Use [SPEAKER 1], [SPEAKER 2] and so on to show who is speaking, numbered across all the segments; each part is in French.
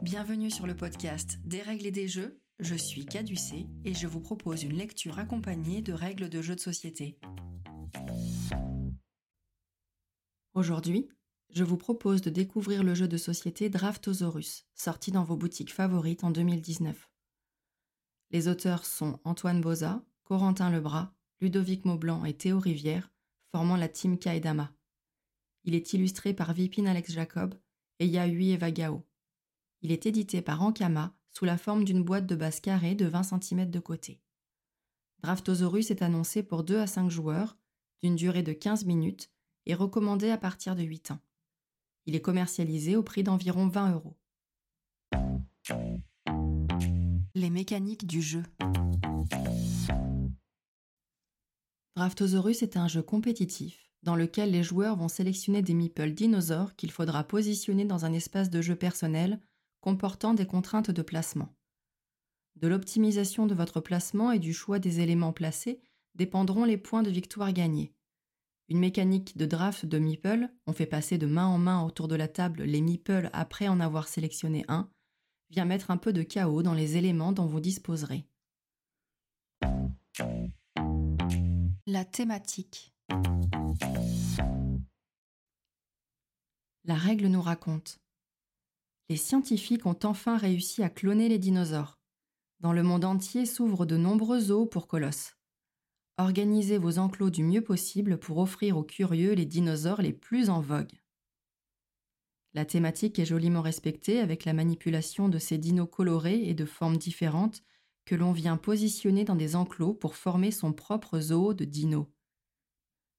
[SPEAKER 1] Bienvenue sur le podcast Des règles et des jeux. Je suis Caducé et je vous propose une lecture accompagnée de règles de jeux de société. Aujourd'hui, je vous propose de découvrir le jeu de société Draftosaurus, sorti dans vos boutiques favorites en 2019. Les auteurs sont Antoine Boza, Corentin Lebras, Ludovic Maublanc et Théo Rivière, formant la team Kaedama. Il est illustré par Vipin Alex Jacob et Yahui Eva Gao. Il est édité par Ankama sous la forme d'une boîte de base carrée de 20 cm de côté. Draftosaurus est annoncé pour 2 à 5 joueurs, d'une durée de 15 minutes et recommandé à partir de 8 ans. Il est commercialisé au prix d'environ 20 euros. Les mécaniques du jeu. Draftosaurus est un jeu compétitif dans lequel les joueurs vont sélectionner des meeples dinosaures qu'il faudra positionner dans un espace de jeu personnel comportant des contraintes de placement. De l'optimisation de votre placement et du choix des éléments placés dépendront les points de victoire gagnés. Une mécanique de draft de meeple, on fait passer de main en main autour de la table les meeples après en avoir sélectionné un, vient mettre un peu de chaos dans les éléments dont vous disposerez. La thématique. La règle nous raconte. Les scientifiques ont enfin réussi à cloner les dinosaures. Dans le monde entier s'ouvrent de nombreux zoos pour colosses. Organisez vos enclos du mieux possible pour offrir aux curieux les dinosaures les plus en vogue. La thématique est joliment respectée avec la manipulation de ces dinos colorés et de formes différentes que l'on vient positionner dans des enclos pour former son propre zoo de dinos.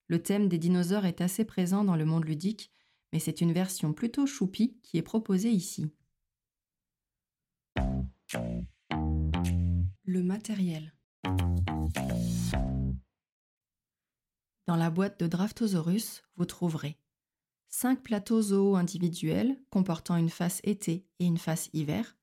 [SPEAKER 1] Le thème des dinosaures est assez présent dans le monde ludique, mais c'est une version plutôt choupie qui est proposée ici. Le matériel. Dans la boîte de Draftosaurus, vous trouverez 5 plateaux zoo individuels comportant une face été et une face hiver,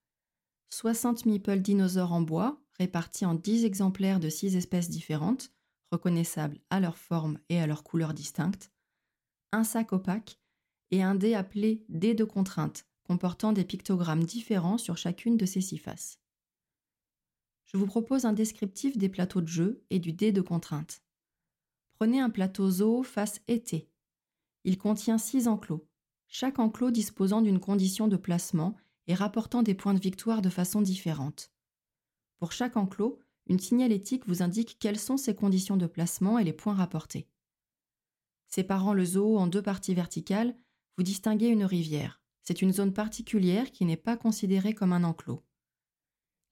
[SPEAKER 1] 60 meeples dinosaures en bois répartis en 10 exemplaires de 6 espèces différentes, reconnaissables à leur forme et à leur couleur distinctes, un sac opaque et un dé appelé dé de contrainte comportant des pictogrammes différents sur chacune de ces six faces. Je vous propose un descriptif des plateaux de jeu et du dé de contrainte. Prenez un plateau zoo face été il contient six enclos, chaque enclos disposant d'une condition de placement et rapportant des points de victoire de façon différente. Pour chaque enclos, une signalétique vous indique quelles sont ses conditions de placement et les points rapportés. Séparant le zoo en deux parties verticales, vous distinguez une rivière. C'est une zone particulière qui n'est pas considérée comme un enclos.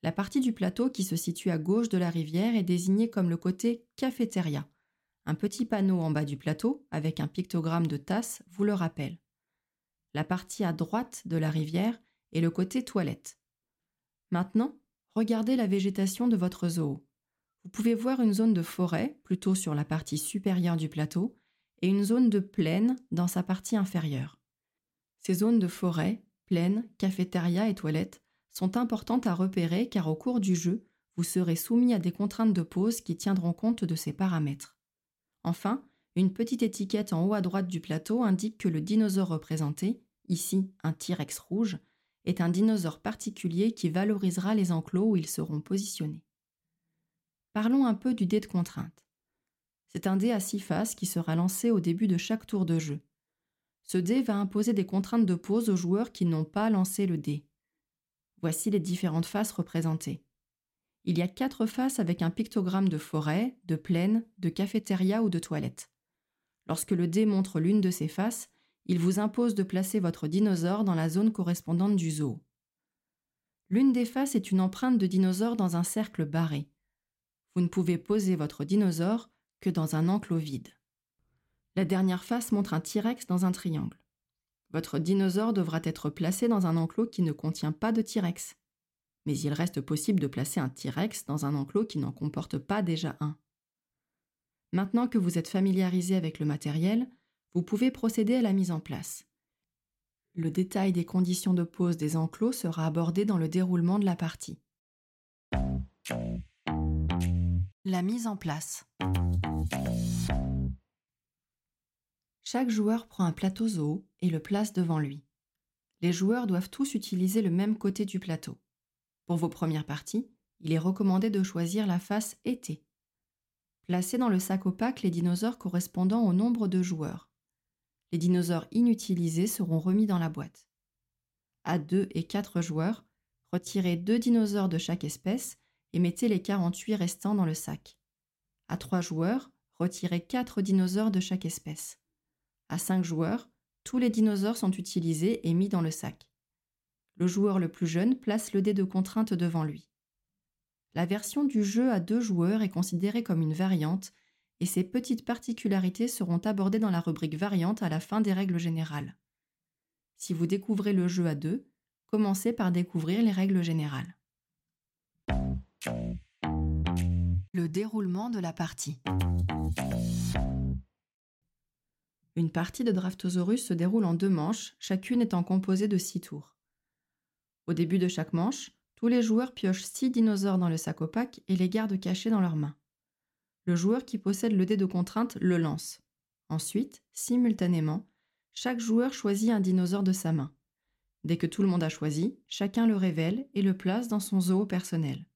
[SPEAKER 1] La partie du plateau qui se situe à gauche de la rivière est désignée comme le côté cafétéria, un petit panneau en bas du plateau, avec un pictogramme de tasse, vous le rappelle. La partie à droite de la rivière est le côté toilette. Maintenant, regardez la végétation de votre zoo. Vous pouvez voir une zone de forêt, plutôt sur la partie supérieure du plateau, et une zone de plaine dans sa partie inférieure. Ces zones de forêt, plaine, cafétéria et toilette sont importantes à repérer car au cours du jeu, vous serez soumis à des contraintes de pose qui tiendront compte de ces paramètres. Enfin, une petite étiquette en haut à droite du plateau indique que le dinosaure représenté, ici un T-Rex rouge, est un dinosaure particulier qui valorisera les enclos où ils seront positionnés. Parlons un peu du dé de contrainte. C'est un dé à six faces qui sera lancé au début de chaque tour de jeu. Ce dé va imposer des contraintes de pose aux joueurs qui n'ont pas lancé le dé. Voici les différentes faces représentées il y a quatre faces avec un pictogramme de forêt, de plaine, de cafétéria ou de toilette. Lorsque le dé montre l'une de ces faces, il vous impose de placer votre dinosaure dans la zone correspondante du zoo. L'une des faces est une empreinte de dinosaure dans un cercle barré. Vous ne pouvez poser votre dinosaure que dans un enclos vide. La dernière face montre un T-Rex dans un triangle. Votre dinosaure devra être placé dans un enclos qui ne contient pas de T-Rex mais il reste possible de placer un T-Rex dans un enclos qui n'en comporte pas déjà un. Maintenant que vous êtes familiarisé avec le matériel, vous pouvez procéder à la mise en place. Le détail des conditions de pose des enclos sera abordé dans le déroulement de la partie. La mise en place. Chaque joueur prend un plateau zoo et le place devant lui. Les joueurs doivent tous utiliser le même côté du plateau. Pour vos premières parties, il est recommandé de choisir la face été. Placez dans le sac opaque les dinosaures correspondant au nombre de joueurs. Les dinosaures inutilisés seront remis dans la boîte. À 2 et 4 joueurs, retirez deux dinosaures de chaque espèce et mettez les 48 restants dans le sac. À 3 joueurs, retirez 4 dinosaures de chaque espèce. À 5 joueurs, tous les dinosaures sont utilisés et mis dans le sac. Le joueur le plus jeune place le dé de contrainte devant lui. La version du jeu à deux joueurs est considérée comme une variante et ses petites particularités seront abordées dans la rubrique variante à la fin des règles générales. Si vous découvrez le jeu à deux, commencez par découvrir les règles générales. Le déroulement de la partie. Une partie de Draftosaurus se déroule en deux manches, chacune étant composée de six tours. Au début de chaque manche, tous les joueurs piochent six dinosaures dans le sac opaque et les gardent cachés dans leurs mains. Le joueur qui possède le dé de contrainte le lance. Ensuite, simultanément, chaque joueur choisit un dinosaure de sa main. Dès que tout le monde a choisi, chacun le révèle et le place dans son zoo personnel.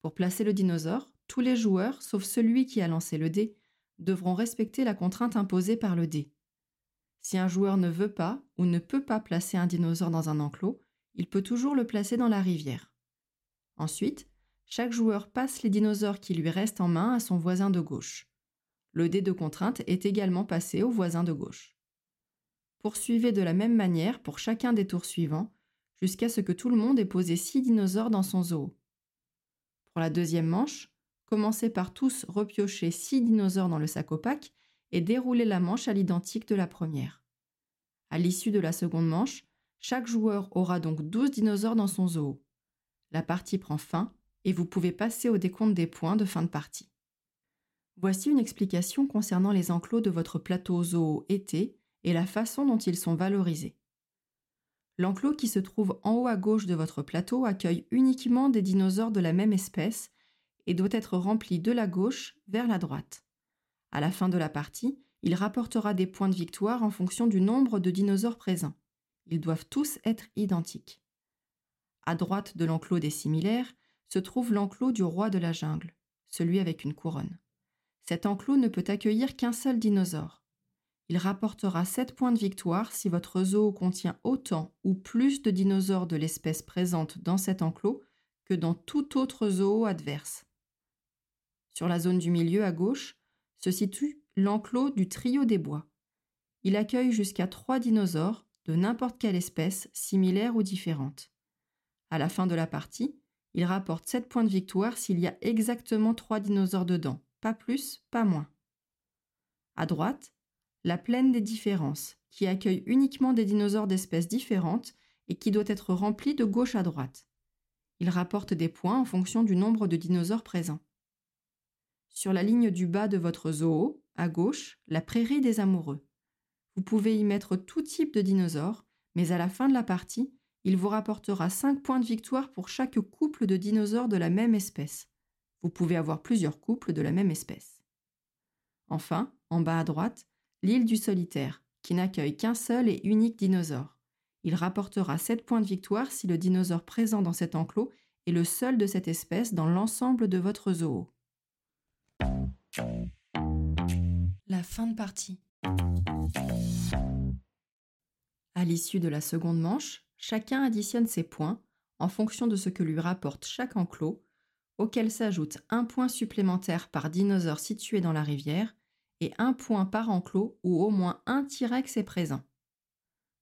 [SPEAKER 1] Pour placer le dinosaure, tous les joueurs, sauf celui qui a lancé le dé, devront respecter la contrainte imposée par le dé. Si un joueur ne veut pas ou ne peut pas placer un dinosaure dans un enclos, il peut toujours le placer dans la rivière. Ensuite, chaque joueur passe les dinosaures qui lui restent en main à son voisin de gauche. Le dé de contrainte est également passé au voisin de gauche. Poursuivez de la même manière pour chacun des tours suivants, jusqu'à ce que tout le monde ait posé six dinosaures dans son zoo. Pour la deuxième manche, commencez par tous repiocher six dinosaures dans le sac opaque et déroulez la manche à l'identique de la première. À l'issue de la seconde manche, chaque joueur aura donc 12 dinosaures dans son zoo. La partie prend fin et vous pouvez passer au décompte des points de fin de partie. Voici une explication concernant les enclos de votre plateau zoo été et la façon dont ils sont valorisés. L'enclos qui se trouve en haut à gauche de votre plateau accueille uniquement des dinosaures de la même espèce et doit être rempli de la gauche vers la droite. À la fin de la partie, il rapportera des points de victoire en fonction du nombre de dinosaures présents. Ils doivent tous être identiques. À droite de l'enclos des similaires se trouve l'enclos du roi de la jungle, celui avec une couronne. Cet enclos ne peut accueillir qu'un seul dinosaure. Il rapportera 7 points de victoire si votre zoo contient autant ou plus de dinosaures de l'espèce présente dans cet enclos que dans tout autre zoo adverse. Sur la zone du milieu à gauche se situe l'enclos du trio des bois. Il accueille jusqu'à 3 dinosaures de n'importe quelle espèce, similaire ou différente. À la fin de la partie, il rapporte 7 points de victoire s'il y a exactement 3 dinosaures dedans, pas plus, pas moins. À droite, la plaine des différences, qui accueille uniquement des dinosaures d'espèces différentes et qui doit être remplie de gauche à droite. Il rapporte des points en fonction du nombre de dinosaures présents. Sur la ligne du bas de votre zoo, à gauche, la prairie des amoureux. Vous pouvez y mettre tout type de dinosaures, mais à la fin de la partie, il vous rapportera 5 points de victoire pour chaque couple de dinosaures de la même espèce. Vous pouvez avoir plusieurs couples de la même espèce. Enfin, en bas à droite, l'île du solitaire, qui n'accueille qu'un seul et unique dinosaure. Il rapportera 7 points de victoire si le dinosaure présent dans cet enclos est le seul de cette espèce dans l'ensemble de votre zoo. La fin de partie. À l'issue de la seconde manche, chacun additionne ses points en fonction de ce que lui rapporte chaque enclos, auquel s'ajoute un point supplémentaire par dinosaure situé dans la rivière et un point par enclos où au moins un T-Rex est présent.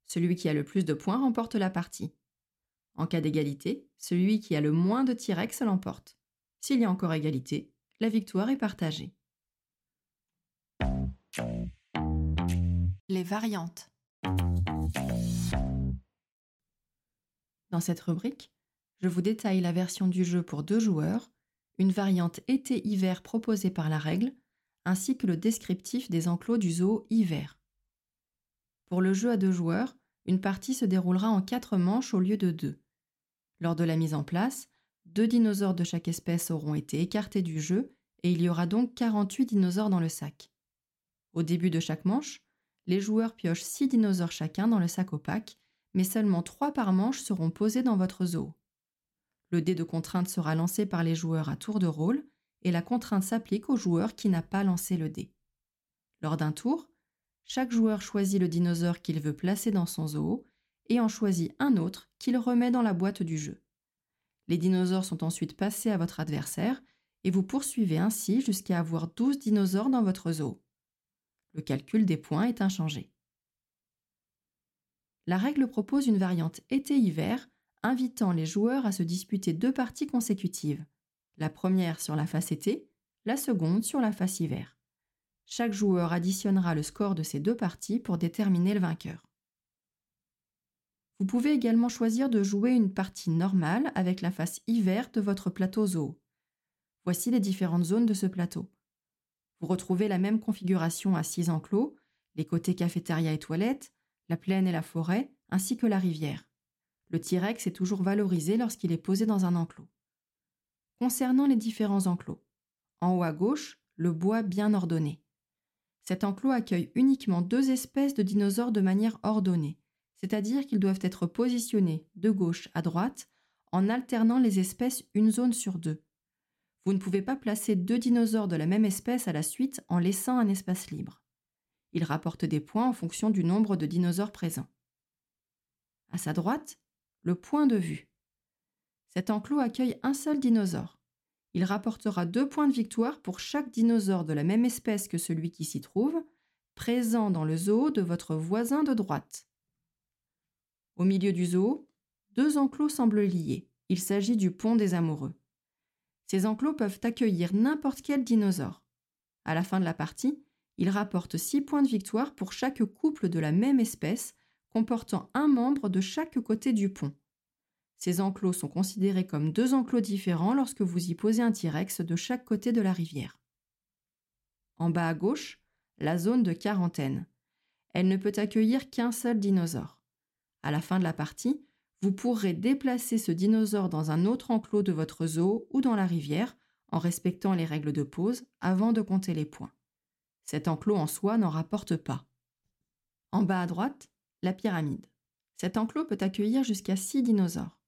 [SPEAKER 1] Celui qui a le plus de points remporte la partie. En cas d'égalité, celui qui a le moins de T-Rex l'emporte. S'il y a encore égalité, la victoire est partagée. Les variantes. Dans cette rubrique, je vous détaille la version du jeu pour deux joueurs, une variante été-hiver proposée par la règle, ainsi que le descriptif des enclos du zoo hiver. Pour le jeu à deux joueurs, une partie se déroulera en quatre manches au lieu de deux. Lors de la mise en place, deux dinosaures de chaque espèce auront été écartés du jeu et il y aura donc 48 dinosaures dans le sac. Au début de chaque manche, les joueurs piochent 6 dinosaures chacun dans le sac opaque, mais seulement 3 par manche seront posés dans votre zoo. Le dé de contrainte sera lancé par les joueurs à tour de rôle et la contrainte s'applique au joueur qui n'a pas lancé le dé. Lors d'un tour, chaque joueur choisit le dinosaure qu'il veut placer dans son zoo et en choisit un autre qu'il remet dans la boîte du jeu. Les dinosaures sont ensuite passés à votre adversaire et vous poursuivez ainsi jusqu'à avoir 12 dinosaures dans votre zoo. Le calcul des points est inchangé. La règle propose une variante été-hiver invitant les joueurs à se disputer deux parties consécutives, la première sur la face été, la seconde sur la face hiver. Chaque joueur additionnera le score de ces deux parties pour déterminer le vainqueur. Vous pouvez également choisir de jouer une partie normale avec la face hiver de votre plateau zoo. Voici les différentes zones de ce plateau. Vous retrouvez la même configuration à six enclos, les côtés cafétéria et toilettes, la plaine et la forêt, ainsi que la rivière. Le T-Rex est toujours valorisé lorsqu'il est posé dans un enclos. Concernant les différents enclos, en haut à gauche, le bois bien ordonné. Cet enclos accueille uniquement deux espèces de dinosaures de manière ordonnée, c'est-à-dire qu'ils doivent être positionnés de gauche à droite en alternant les espèces une zone sur deux. Vous ne pouvez pas placer deux dinosaures de la même espèce à la suite en laissant un espace libre. Il rapporte des points en fonction du nombre de dinosaures présents. À sa droite, le point de vue. Cet enclos accueille un seul dinosaure. Il rapportera deux points de victoire pour chaque dinosaure de la même espèce que celui qui s'y trouve, présent dans le zoo de votre voisin de droite. Au milieu du zoo, deux enclos semblent liés. Il s'agit du pont des amoureux. Ces enclos peuvent accueillir n'importe quel dinosaure. À la fin de la partie, il rapporte 6 points de victoire pour chaque couple de la même espèce, comportant un membre de chaque côté du pont. Ces enclos sont considérés comme deux enclos différents lorsque vous y posez un T-Rex de chaque côté de la rivière. En bas à gauche, la zone de quarantaine. Elle ne peut accueillir qu'un seul dinosaure. À la fin de la partie, vous pourrez déplacer ce dinosaure dans un autre enclos de votre zoo ou dans la rivière en respectant les règles de pause avant de compter les points. Cet enclos en soi n'en rapporte pas. En bas à droite, la pyramide. Cet enclos peut accueillir jusqu'à 6 dinosaures.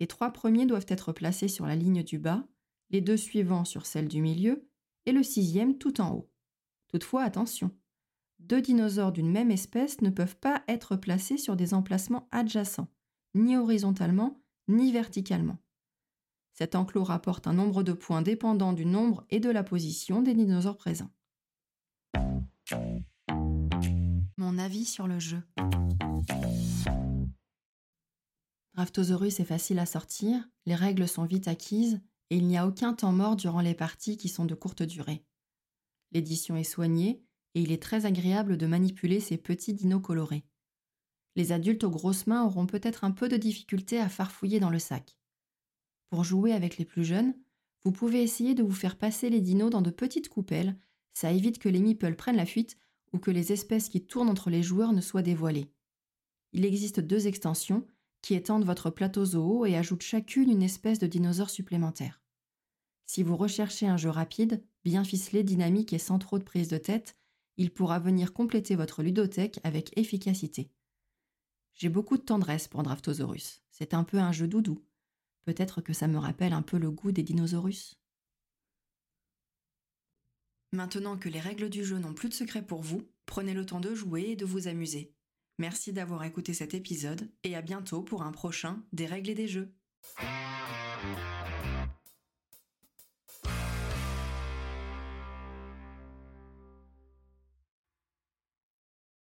[SPEAKER 1] Les trois premiers doivent être placés sur la ligne du bas, les deux suivants sur celle du milieu et le sixième tout en haut. Toutefois, attention, deux dinosaures d'une même espèce ne peuvent pas être placés sur des emplacements adjacents, ni horizontalement, ni verticalement. Cet enclos rapporte un nombre de points dépendant du nombre et de la position des dinosaures présents. Mon avis sur le jeu. Draftosaurus est facile à sortir, les règles sont vite acquises et il n'y a aucun temps mort durant les parties qui sont de courte durée. L'édition est soignée et il est très agréable de manipuler ces petits dinos colorés. Les adultes aux grosses mains auront peut-être un peu de difficulté à farfouiller dans le sac. Pour jouer avec les plus jeunes, vous pouvez essayer de vous faire passer les dinos dans de petites coupelles ça évite que les meeples prennent la fuite ou que les espèces qui tournent entre les joueurs ne soient dévoilées. Il existe deux extensions qui étendent votre plateau zoo et ajoutent chacune une espèce de dinosaure supplémentaire. Si vous recherchez un jeu rapide, bien ficelé, dynamique et sans trop de prise de tête, il pourra venir compléter votre ludothèque avec efficacité. J'ai beaucoup de tendresse pour Draftosaurus. C'est un peu un jeu doudou. Peut-être que ça me rappelle un peu le goût des dinosaures. Maintenant que les règles du jeu n'ont plus de secret pour vous, prenez le temps de jouer et de vous amuser. Merci d'avoir écouté cet épisode et à bientôt pour un prochain Des règles et des jeux.